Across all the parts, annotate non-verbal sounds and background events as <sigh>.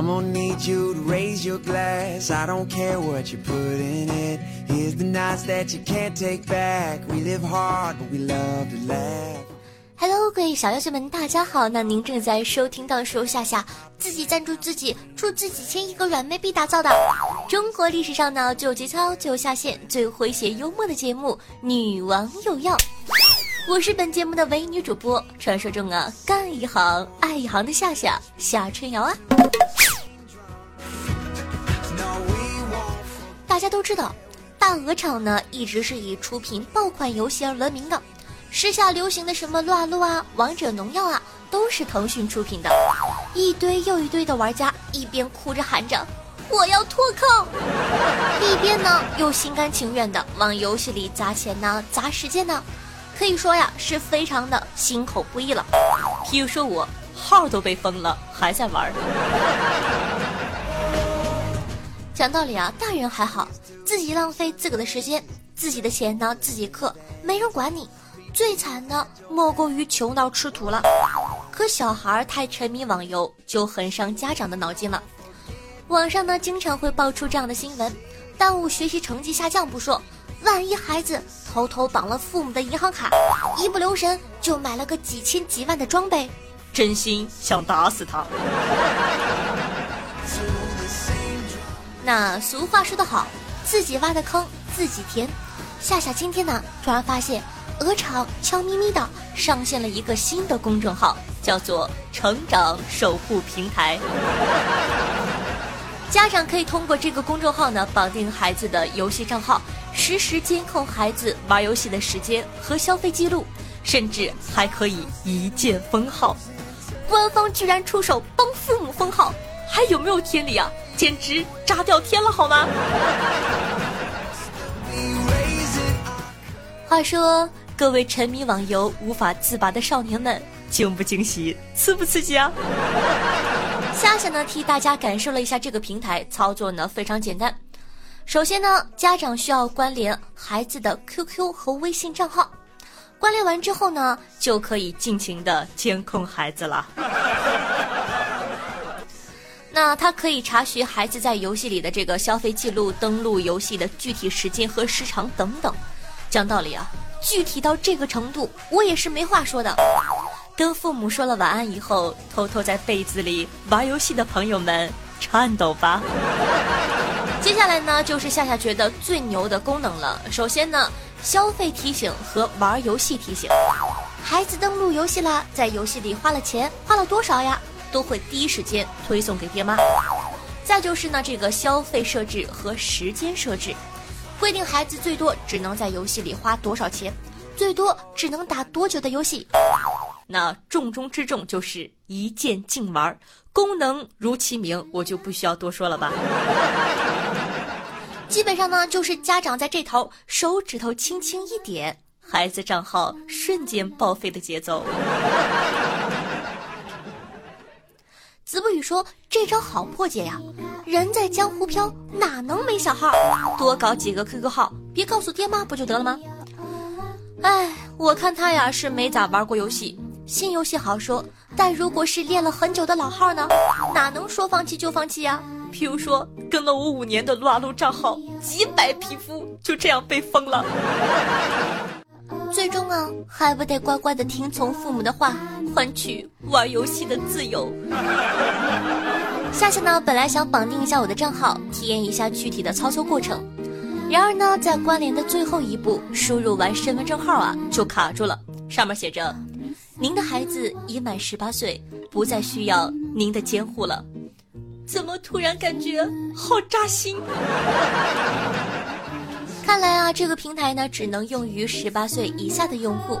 I'm gonna need you to raise your glass. I don't care what you put in it. Here's the nights that you can't take back. We live hard, but we love to laugh. Hello，各位小妖精们，大家好！那您正在收听到是由夏夏自己赞助自己出自己千亿个软妹币打造的中国历史上呢最有节操、最有下限、最诙谐幽默的节目《女王有药》。我是本节目的唯一女主播，传说中啊干一行爱一行的夏夏夏春瑶啊。大家都知道，大鹅厂呢一直是以出品爆款游戏而闻名的。时下流行的什么撸啊撸啊、王者荣耀啊，都是腾讯出品的。一堆又一堆的玩家一边哭着喊着“我要脱坑”，一边呢又心甘情愿的往游戏里砸钱呢、砸时间呢，可以说呀是非常的心口不一了。譬如说我号都被封了，还在玩。讲道理啊，大人还好，自己浪费自个的时间，自己的钱呢自己氪，没人管你。最惨的莫过于穷到吃土了。可小孩太沉迷网游，就很伤家长的脑筋了。网上呢经常会爆出这样的新闻，耽误学习成绩下降不说，万一孩子偷偷绑了父母的银行卡，一不留神就买了个几千几万的装备，真心想打死他。<laughs> 那俗话说得好，自己挖的坑自己填。夏夏今天呢，突然发现。鹅厂悄咪咪的上线了一个新的公众号，叫做“成长守护平台”。<laughs> 家长可以通过这个公众号呢，绑定孩子的游戏账号，实时监控孩子玩游戏的时间和消费记录，甚至还可以一键封号。官方居然出手帮父母封号，还有没有天理啊？简直炸掉天了，好吗？话说。各位沉迷网游无法自拔的少年们，惊不惊喜，刺不刺激啊？夏夏呢替大家感受了一下这个平台操作呢非常简单。首先呢，家长需要关联孩子的 QQ 和微信账号，关联完之后呢，就可以尽情的监控孩子了。那他可以查询孩子在游戏里的这个消费记录、登录游戏的具体时间和时长等等。讲道理啊。具体到这个程度，我也是没话说的。跟父母说了晚安以后，偷偷在被子里玩游戏的朋友们，颤抖吧。<laughs> 接下来呢，就是夏夏觉得最牛的功能了。首先呢，消费提醒和玩游戏提醒，孩子登录游戏啦，在游戏里花了钱，花了多少呀，都会第一时间推送给爹妈。再就是呢，这个消费设置和时间设置。规定孩子最多只能在游戏里花多少钱，最多只能打多久的游戏。那重中之重就是一键禁玩，功能如其名，我就不需要多说了吧。基本上呢，就是家长在这头手指头轻轻一点，孩子账号瞬间报废的节奏。子不语说：“这招好破解呀，人在江湖飘，哪能没小号？多搞几个 QQ 号，别告诉爹妈不就得了吗？”哎，我看他呀是没咋玩过游戏，新游戏好说，但如果是练了很久的老号呢，哪能说放弃就放弃呀？譬如说跟了我五年的撸啊撸账号，几百皮肤就这样被封了。<laughs> 最终啊，还不得乖乖的听从父母的话，换取玩游戏的自由。<laughs> 夏夏呢，本来想绑定一下我的账号，体验一下具体的操作过程。然而呢，在关联的最后一步，输入完身份证号啊，就卡住了。上面写着：“您的孩子已满十八岁，不再需要您的监护了。”怎么突然感觉好扎心？<laughs> 看来啊，这个平台呢只能用于十八岁以下的用户。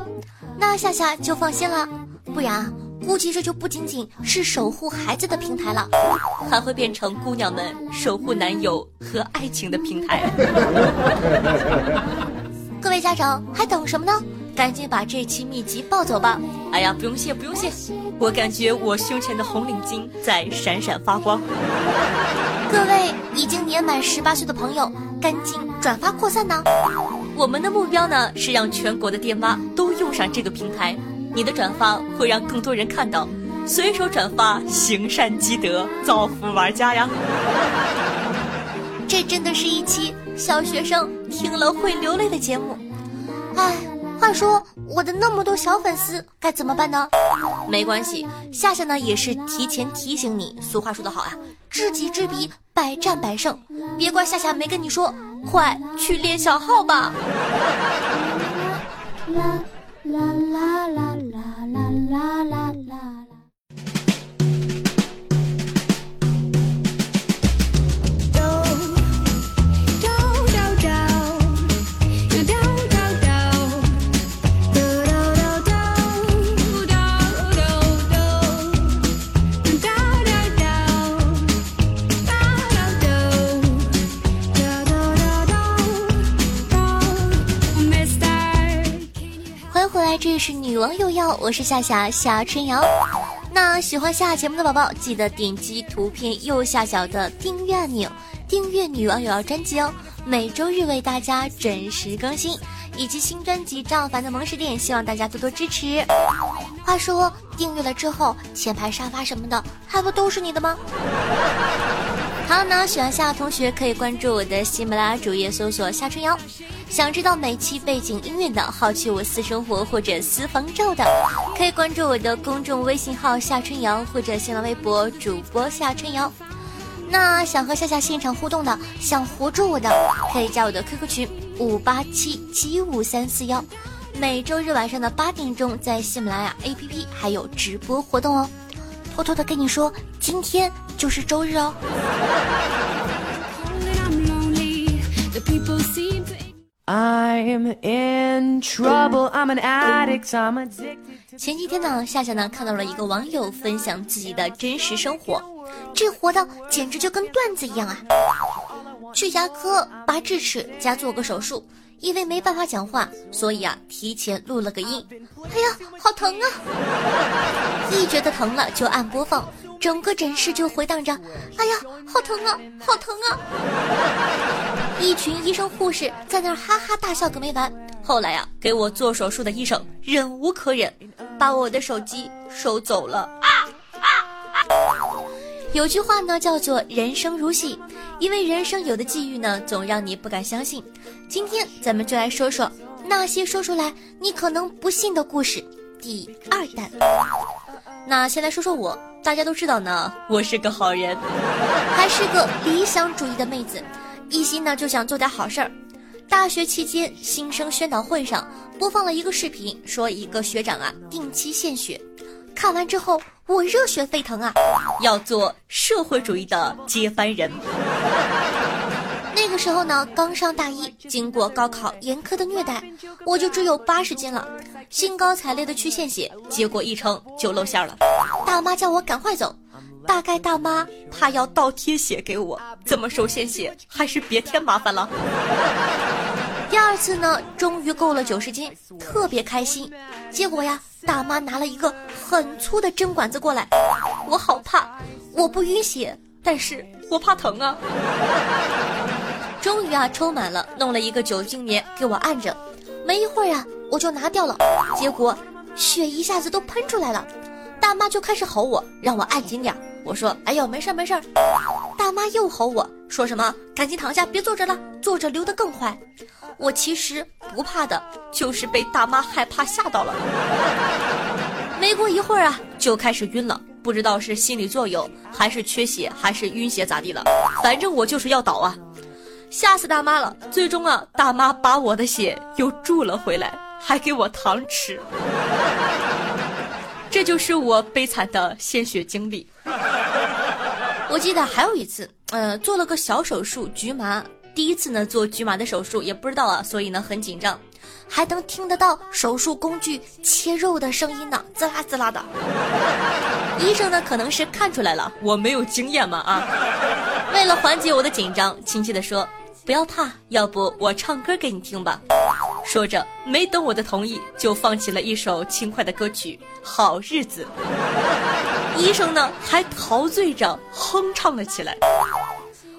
那夏夏就放心了，不然估计这就不仅仅是守护孩子的平台了，还会变成姑娘们守护男友和爱情的平台。各位家长还等什么呢？赶紧把这期秘籍抱走吧。哎呀，不用谢，不用谢，我感觉我胸前的红领巾在闪闪发光。各位已经年满十八岁的朋友，赶紧转发扩散呢。我们的目标呢是让全国的爹妈都用上这个平台。你的转发会让更多人看到，随手转发，行善积德，造福玩家呀。<laughs> 这真的是一期小学生听了会流泪的节目。哎，话说我的那么多小粉丝该怎么办呢？没关系，夏夏呢也是提前提醒你。俗话说得好啊，知己知彼，百战百胜。别怪夏夏没跟你说，快去练小号吧。<laughs> 这我是夏夏夏春瑶。那喜欢夏节目的宝宝，记得点击图片右下角的订阅按钮，订阅女王有要专辑哦。每周日为大家准时更新，以及新专辑赵凡的萌食店，希望大家多多支持。话说订阅了之后，前排沙发什么的，还不都是你的吗？好，那喜欢夏的同学可以关注我的喜马拉雅主页，搜索夏春瑶。想知道每期背景音乐的，好奇我私生活或者私房照的，可以关注我的公众微信号夏春瑶或者新浪微博主播夏春瑶。那想和夏夏现场互动的，想活捉我的，可以加我的 QQ 群五八七七五三四幺。每周日晚上的八点钟，在喜马拉雅 APP 还有直播活动哦。偷偷的跟你说，今天就是周日哦。前几天呢，夏夏呢看到了一个网友分享自己的真实生活，这活的简直就跟段子一样啊！去牙科拔智齿加做个手术，因为没办法讲话，所以啊提前录了个音。哎呀，好疼啊！一觉得疼了就按播放。整个诊室就回荡着，哎呀，好疼啊，好疼啊！一群医生护士在那儿哈哈大笑个没完。后来呀，给我做手术的医生忍无可忍，把我的手机收走了。啊啊啊！有句话呢，叫做人生如戏，因为人生有的际遇呢，总让你不敢相信。今天咱们就来说说那些说出来你可能不信的故事。第二弹。那先来说说我，大家都知道呢，我是个好人，还是个理想主义的妹子，一心呢就想做点好事儿。大学期间新生宣导会上播放了一个视频，说一个学长啊定期献血，看完之后我热血沸腾啊，要做社会主义的接班人。那个时候呢，刚上大一，经过高考严苛的虐待，我就只有八十斤了。兴高采烈的去献血，结果一称就露馅了。大妈叫我赶快走，大概大妈怕要倒贴血给我，怎么收献血还是别添麻烦了。第二次呢，终于够了九十斤，特别开心。结果呀，大妈拿了一个很粗的针管子过来，我好怕，我不晕血，但是我怕疼啊。终于啊，抽满了，弄了一个酒精棉给我按着。没一会儿啊，我就拿掉了，结果血一下子都喷出来了。大妈就开始吼我，让我按紧点。我说：“哎呦，没事儿没事儿。”大妈又吼我说什么：“赶紧躺下，别坐着了，坐着流得更快。”我其实不怕的，就是被大妈害怕吓到了。<laughs> 没过一会儿啊，就开始晕了，不知道是心理作用，还是缺血，还是晕血咋地了？反正我就是要倒啊！吓死大妈了！最终啊，大妈把我的血又注了回来，还给我糖吃。这就是我悲惨的献血经历。<laughs> 我记得还有一次，呃，做了个小手术，局麻。第一次呢做局麻的手术，也不知道啊，所以呢很紧张，还能听得到手术工具切肉的声音呢，滋啦滋啦的。<laughs> 医生呢可能是看出来了我没有经验嘛啊，为了缓解我的紧张，亲切的说。不要怕，要不我唱歌给你听吧。说着，没等我的同意，就放起了一首轻快的歌曲《好日子》。医生呢，还陶醉着哼唱了起来。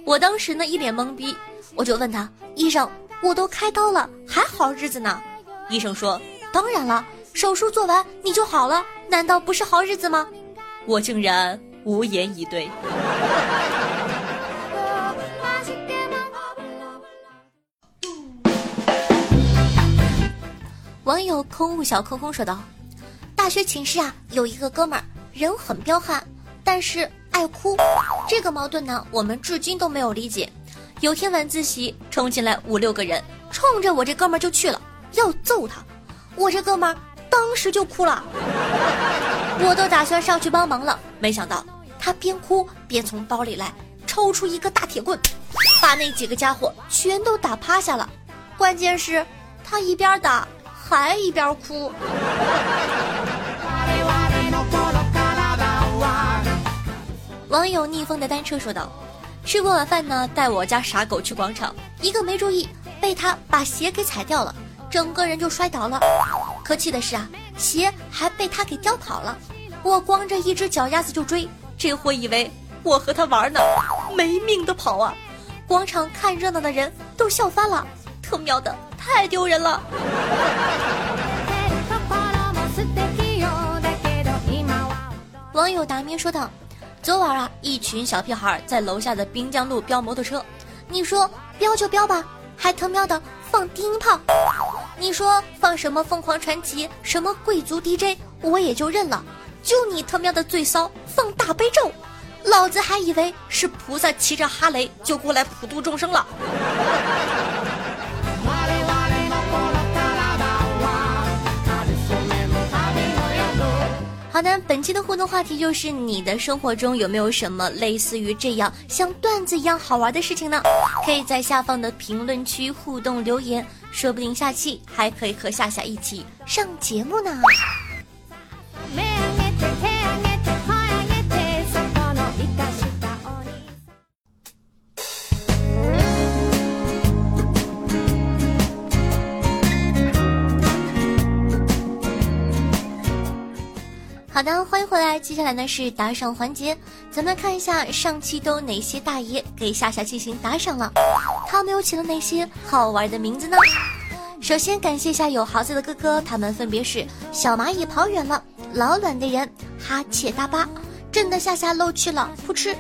我当时呢，一脸懵逼，我就问他：“医生，我都开刀了，还好日子呢？”医生说：“当然了，手术做完你就好了，难道不是好日子吗？”我竟然无言以对。网友空悟小空空说道：“大学寝室啊，有一个哥们儿，人很彪悍，但是爱哭。这个矛盾呢，我们至今都没有理解。有天晚自习，冲进来五六个人，冲着我这哥们儿就去了，要揍他。我这哥们儿当时就哭了。我都打算上去帮忙了，没想到他边哭边从包里来抽出一个大铁棍，把那几个家伙全都打趴下了。关键是，他一边打。”还一边哭。网友逆风的单车说道：“吃过晚饭呢，带我家傻狗去广场，一个没注意，被他把鞋给踩掉了，整个人就摔倒了。可气的是啊，鞋还被他给叼跑了。我光着一只脚丫子就追，这货以为我和他玩呢，没命的跑啊！广场看热闹的人都笑翻了，特喵的！”太丢人了！网友达咩说道：“昨晚啊，一群小屁孩在楼下的滨江路飙摩托车，你说飙就飙吧，还他喵的放低音炮，你说放什么凤凰传奇，什么贵族 DJ，我也就认了，就你他喵的最骚，放大悲咒，老子还以为是菩萨骑着哈雷就过来普度众生了。”好的，本期的互动话题就是你的生活中有没有什么类似于这样像段子一样好玩的事情呢？可以在下方的评论区互动留言，说不定下期还可以和夏夏一起上节目呢。好的，欢迎回来。接下来呢是打赏环节，咱们看一下上期都哪些大爷给夏夏进行打赏了，他们又起了哪些好玩的名字呢？首先感谢一下有豪子的哥哥，他们分别是小蚂蚁跑远了、老卵的人、哈切大巴、震的夏夏漏气了、噗嗤、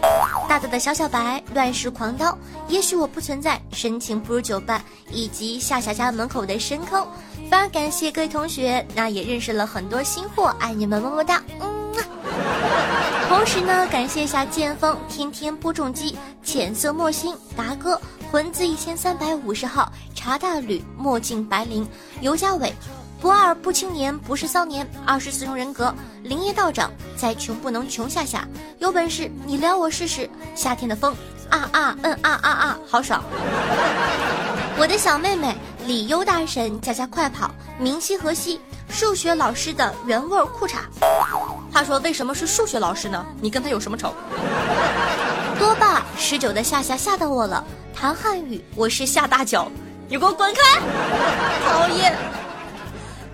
大大的小小白、乱世狂刀、也许我不存在、深情不如久伴，以及夏夏家门口的深坑。非常感谢各位同学，那也认识了很多新货，爱你们么么哒，嗯。同时呢，感谢一下剑锋、天天播种机、浅色墨心、达哥、魂字一千三百五十号、茶大吕、墨镜白灵、尤佳伟、不二不青年不是骚年、二十四重人格、林业道长、再穷不能穷下下，有本事你撩我试试。夏天的风啊啊嗯啊啊啊，好爽。<laughs> 我的小妹妹。李优大神，加加快跑，明晰河西，数学老师的原味裤衩。话说为什么是数学老师呢？你跟他有什么仇？多霸十九的夏夏吓到我了，谈汉语，我是夏大脚，你给我滚开！讨厌。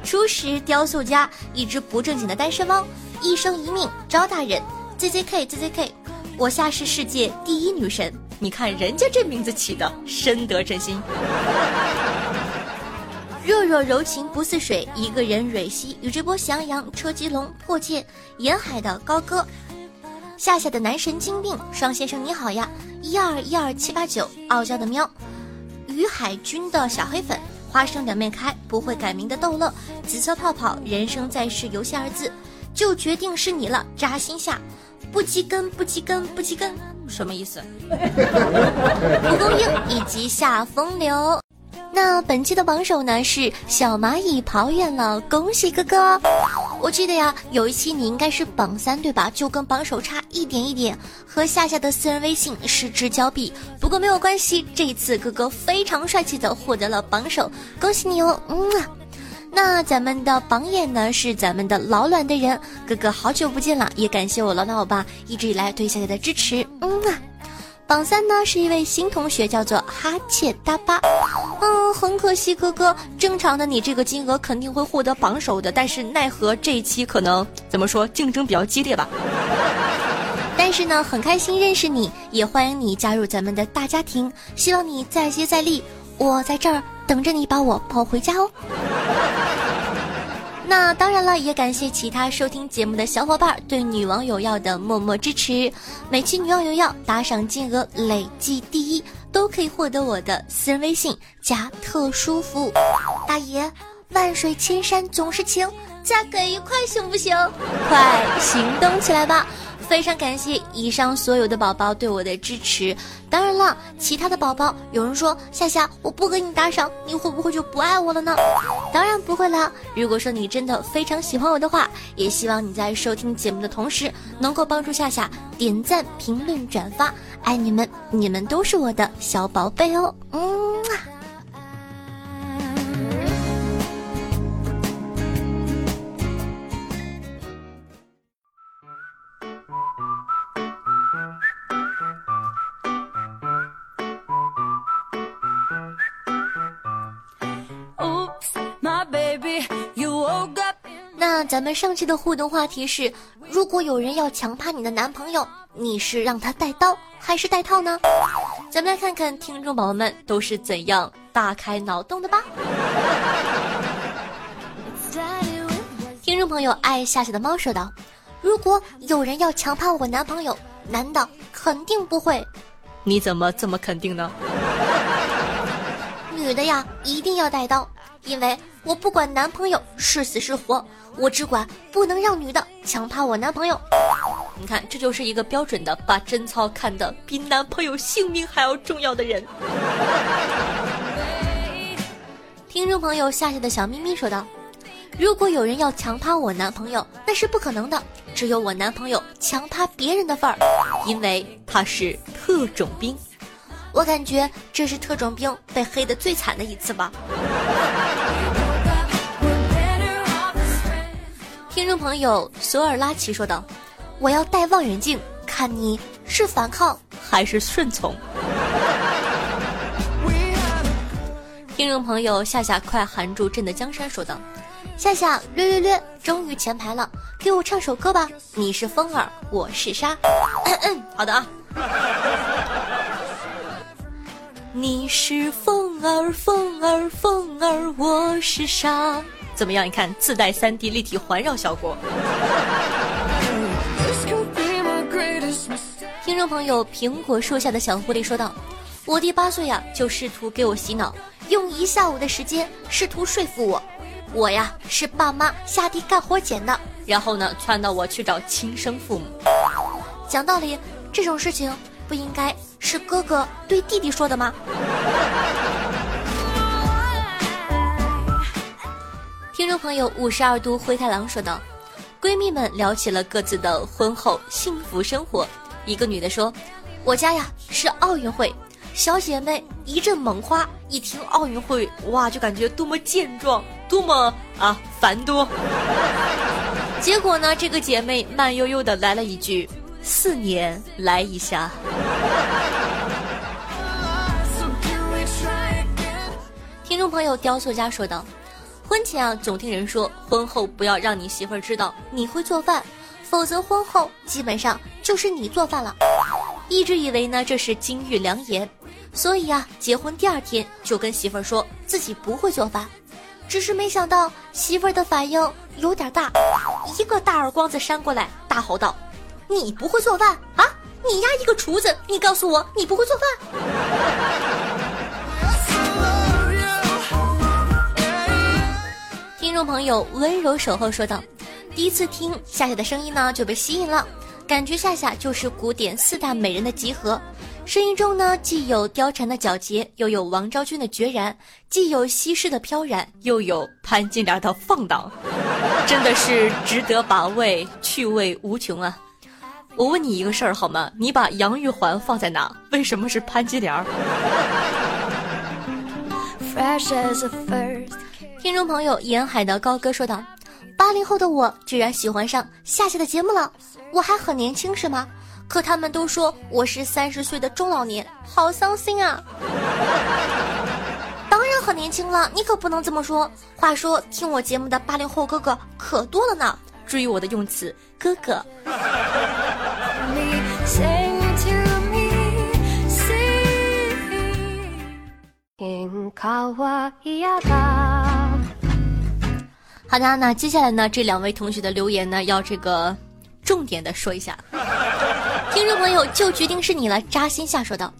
初识雕塑家，一只不正经的单身汪，一生一命招大人。ZZK ZZK，我夏是世界第一女神。你看人家这名字起的深得真心。若若柔情不似水，一个人蕊兮。宇智波喜羊羊，车吉龙，破戒，沿海的高歌，夏夏的男神经病，双先生你好呀，一二一二七八九，傲娇的喵，于海军的小黑粉，花生两面开，不会改名的逗乐，紫色泡泡，人生在世游戏二字，就决定是你了，扎心下，不积根不积根不积根，什么意思？<laughs> 蒲公英以及下风流。那本期的榜首呢是小蚂蚁跑远了，恭喜哥哥！我记得呀，有一期你应该是榜三对吧？就跟榜首差一点一点，和夏夏的私人微信失之交臂。不过没有关系，这一次哥哥非常帅气的获得了榜首，恭喜你哦！嗯啊，那咱们的榜眼呢是咱们的老卵的人，哥哥好久不见了，也感谢我老老欧巴一直以来对夏夏的支持。嗯啊。榜三呢是一位新同学，叫做哈切大巴。嗯，很可惜，哥哥，正常的你这个金额肯定会获得榜首的，但是奈何这一期可能怎么说竞争比较激烈吧。但是呢，很开心认识你，也欢迎你加入咱们的大家庭。希望你再接再厉，我在这儿等着你把我抱回家哦。那当然了，也感谢其他收听节目的小伙伴对女王有药的默默支持。每期女王有药打赏金额累计第一，都可以获得我的私人微信加特殊服务。大爷，万水千山总是情，再给一块行不行？快行动起来吧！非常感谢以上所有的宝宝对我的支持。当然了，其他的宝宝，有人说夏夏，我不给你打赏，你会不会就不爱我了呢？当然不会了。如果说你真的非常喜欢我的话，也希望你在收听节目的同时，能够帮助夏夏点赞、评论、转发。爱你们，你们都是我的小宝贝哦。嗯。那咱们上期的互动话题是：如果有人要强趴你的男朋友，你是让他带刀还是带套呢？咱们来看看听众宝宝们都是怎样大开脑洞的吧。<laughs> 听众朋友爱夏夏的猫说道：“如果有人要强趴我男朋友，男的肯定不会。你怎么这么肯定呢？<laughs> 女的呀，一定要带刀，因为我不管男朋友是死是活。”我只管不能让女的强趴我男朋友。你看，这就是一个标准的把贞操看得比男朋友性命还要重要的人。听众朋友夏夏的小咪咪说道：“如果有人要强趴我男朋友，那是不可能的，只有我男朋友强趴别人的份儿，因为他是特种兵。我感觉这是特种兵被黑的最惨的一次吧。”听众朋友索尔拉奇说道：“我要戴望远镜，看你是反抗还是顺从。”听众朋友夏夏快含住朕的江山说道：“夏夏略略略，终于前排了，给我唱首歌吧。你是风儿，我是沙。嗯 <coughs> 好的啊。你是风儿，风儿，风儿，我是沙。”怎么样？你看，自带 3D 立体环绕效果。听众朋友，苹果树下的小狐狸说道：“我弟八岁呀，就试图给我洗脑，用一下午的时间试图说服我。我呀，是爸妈下地干活捡的，然后呢，撺掇我去找亲生父母。讲道理，这种事情不应该是哥哥对弟弟说的吗？”听众朋友五十二度灰太狼说道：“闺蜜们聊起了各自的婚后幸福生活。一个女的说：‘我家呀是奥运会。’小姐妹一阵猛夸，一听奥运会，哇，就感觉多么健壮，多么啊繁多。结果呢，这个姐妹慢悠悠的来了一句：‘四年来一下。’听众朋友雕塑家说道。”婚前啊，总听人说婚后不要让你媳妇儿知道你会做饭，否则婚后基本上就是你做饭了。一直以为呢这是金玉良言，所以啊，结婚第二天就跟媳妇儿说自己不会做饭，只是没想到媳妇儿的反应有点大，一个大耳光子扇过来，大吼道：“你不会做饭啊？你丫一个厨子，你告诉我你不会做饭？”众朋友温柔守候说道：“第一次听夏夏的声音呢，就被吸引了，感觉夏夏就是古典四大美人的集合。声音中呢，既有貂蝉的皎洁，又有王昭君的决然，既有西施的飘然，又有潘金莲的放荡，真的是值得把味，趣味无穷啊！我问你一个事儿好吗？你把杨玉环放在哪？为什么是潘金莲？”听众朋友沿海的高歌说道：“八零后的我居然喜欢上夏夏的节目了，我还很年轻是吗？可他们都说我是三十岁的中老年，好伤心啊！<laughs> 当然很年轻了，你可不能这么说。话说听我节目的八零后哥哥可多了呢，注意我的用词，哥哥。好的，那接下来呢，这两位同学的留言呢，要这个重点的说一下。<laughs> 听众朋友就决定是你了，扎心下说道：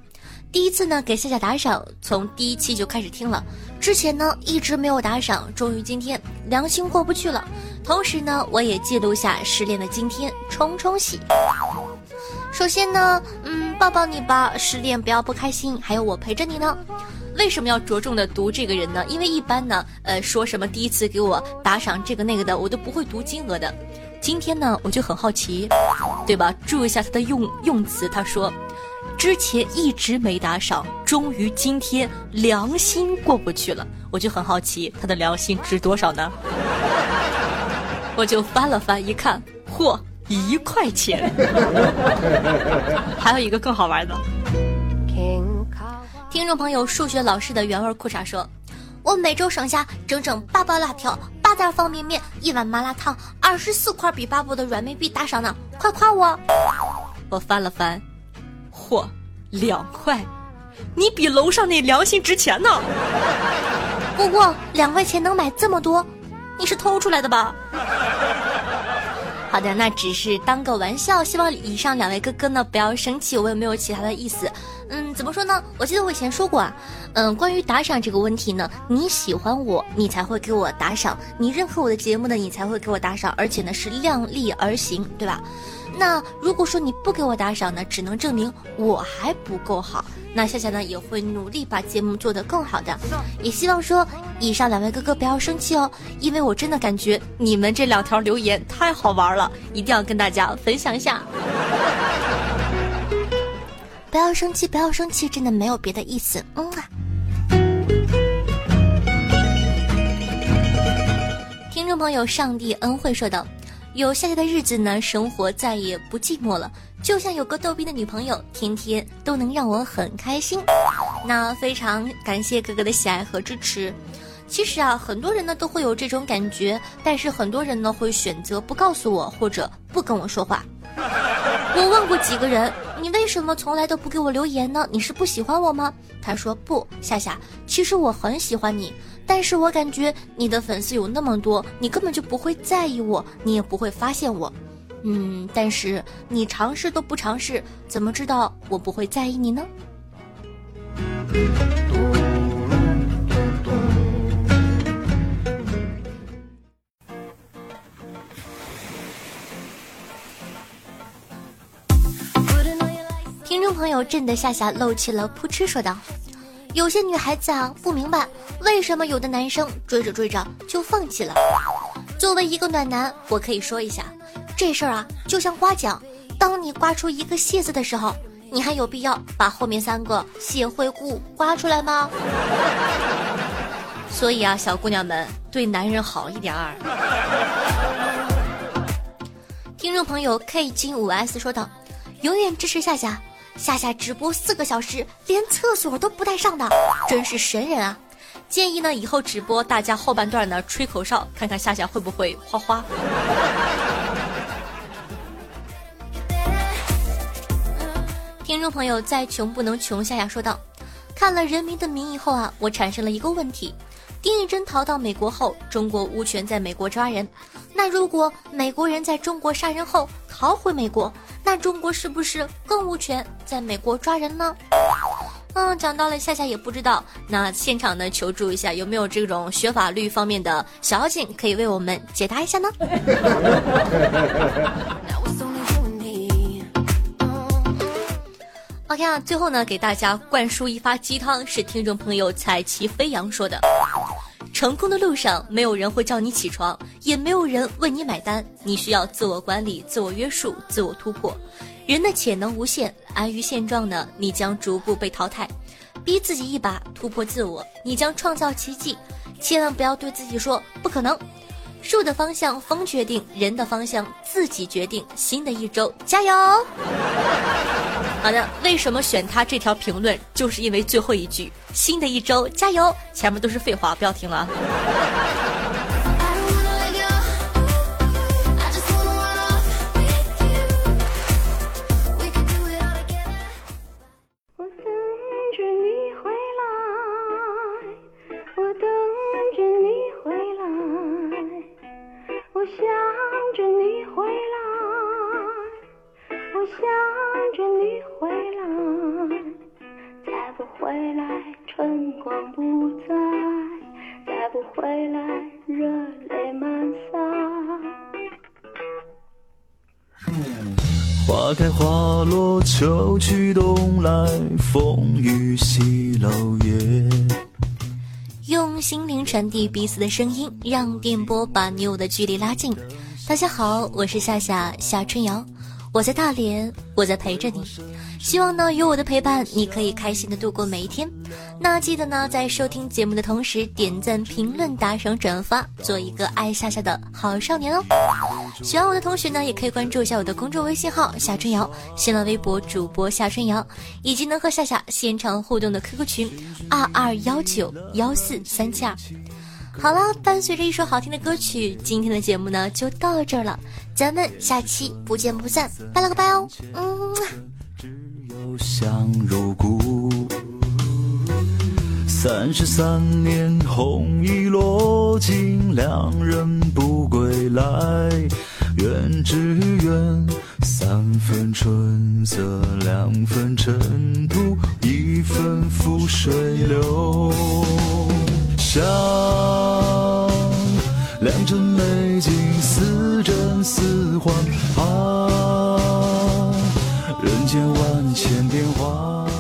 第一次呢给夏夏打赏，从第一期就开始听了，之前呢一直没有打赏，终于今天良心过不去了。同时呢，我也记录下失恋的今天，冲冲喜。首先呢，嗯，抱抱你吧，失恋不要不开心，还有我陪着你呢。为什么要着重的读这个人呢？因为一般呢，呃，说什么第一次给我打赏这个那个的，我都不会读金额的。今天呢，我就很好奇，对吧？注意一下他的用用词，他说，之前一直没打赏，终于今天良心过不去了，我就很好奇他的良心值多少呢？我就翻了翻，一看，嚯，一块钱。<laughs> 还有一个更好玩的。听众朋友，数学老师的原味裤衩说：“我每周省下整整八包辣条、八袋方便面、一碗麻辣烫、二十四块比巴布的软妹币打赏呢，快夸我！”我翻了翻，嚯，两块，你比楼上那良心值钱呢。不过两块钱能买这么多，你是偷出来的吧？好的，那只是当个玩笑，希望以上两位哥哥呢不要生气，我也没有其他的意思。嗯，怎么说呢？我记得我以前说过啊，嗯，关于打赏这个问题呢，你喜欢我，你才会给我打赏；你认可我的节目呢，你才会给我打赏，而且呢是量力而行，对吧？那如果说你不给我打赏呢，只能证明我还不够好。那夏夏呢也会努力把节目做得更好的，也希望说以上两位哥哥不要生气哦，因为我真的感觉你们这两条留言太好玩了，一定要跟大家分享一下。不要生气，不要生气，真的没有别的意思。嗯啊。听众朋友，上帝恩惠说道。有夏夏的日子呢，生活再也不寂寞了，就像有个逗逼的女朋友，天天都能让我很开心。那非常感谢哥哥的喜爱和支持。其实啊，很多人呢都会有这种感觉，但是很多人呢会选择不告诉我，或者不跟我说话。我问过几个人，你为什么从来都不给我留言呢？你是不喜欢我吗？他说不，夏夏，其实我很喜欢你。但是我感觉你的粉丝有那么多，你根本就不会在意我，你也不会发现我。嗯，但是你尝试都不尝试，怎么知道我不会在意你呢？朋友，朕的夏夏露气了，扑哧说道。有些女孩子啊，不明白为什么有的男生追着追着就放弃了。作为一个暖男，我可以说一下，这事儿啊，就像刮奖，当你刮出一个谢字的时候，你还有必要把后面三个谢惠顾刮出来吗？<laughs> 所以啊，小姑娘们对男人好一点儿。听众朋友 K 金五 S 说道：“永远支持夏夏。”夏夏直播四个小时，连厕所都不带上的，真是神人啊！建议呢，以后直播大家后半段呢吹口哨，看看夏夏会不会花花。听众朋友，再穷不能穷，夏夏说道：“看了《人民的名义》后啊，我产生了一个问题：丁义珍逃到美国后，中国无权在美国抓人，那如果美国人在中国杀人后逃回美国？”那中国是不是更无权在美国抓人呢？嗯，讲到了，夏夏也不知道。那现场呢，求助一下，有没有这种学法律方面的小妖精可以为我们解答一下呢 <laughs>？OK 啊，最后呢，给大家灌输一发鸡汤，是听众朋友彩旗飞扬说的。成功的路上，没有人会叫你起床，也没有人为你买单。你需要自我管理、自我约束、自我突破。人的潜能无限，安于现状呢，你将逐步被淘汰。逼自己一把，突破自我，你将创造奇迹。千万不要对自己说不可能。树的方向风决定，人的方向自己决定。新的一周，加油！<laughs> 好的，为什么选他这条评论？就是因为最后一句“新的一周，加油”，前面都是废话，不要听了。回来，春光不再，再不回来，热泪满腮花开花落，秋去冬来，风雨洗楼夜。用心灵传递彼此的声音，让电波把你我的距离拉近。大家好，我是夏夏夏春瑶。我在大连，我在陪着你。希望呢，有我的陪伴，你可以开心的度过每一天。那记得呢，在收听节目的同时，点赞、评论、打赏、转发，做一个爱夏夏的好少年哦。喜欢我的同学呢，也可以关注一下我的公众微信号夏春瑶，新浪微博主播夏春瑶，以及能和夏夏现场互动的 QQ 群二二幺九幺四三七二。好了，伴随着一首好听的歌曲，今天的节目呢就到这儿了，咱们下期不见不散，拜了个拜哦，嗯。只有相如故。三十三年红衣落尽，良人不归来。愿只愿三分春色，两分尘土，一分覆水流。想良辰美景，似真似幻啊！人间万千变化。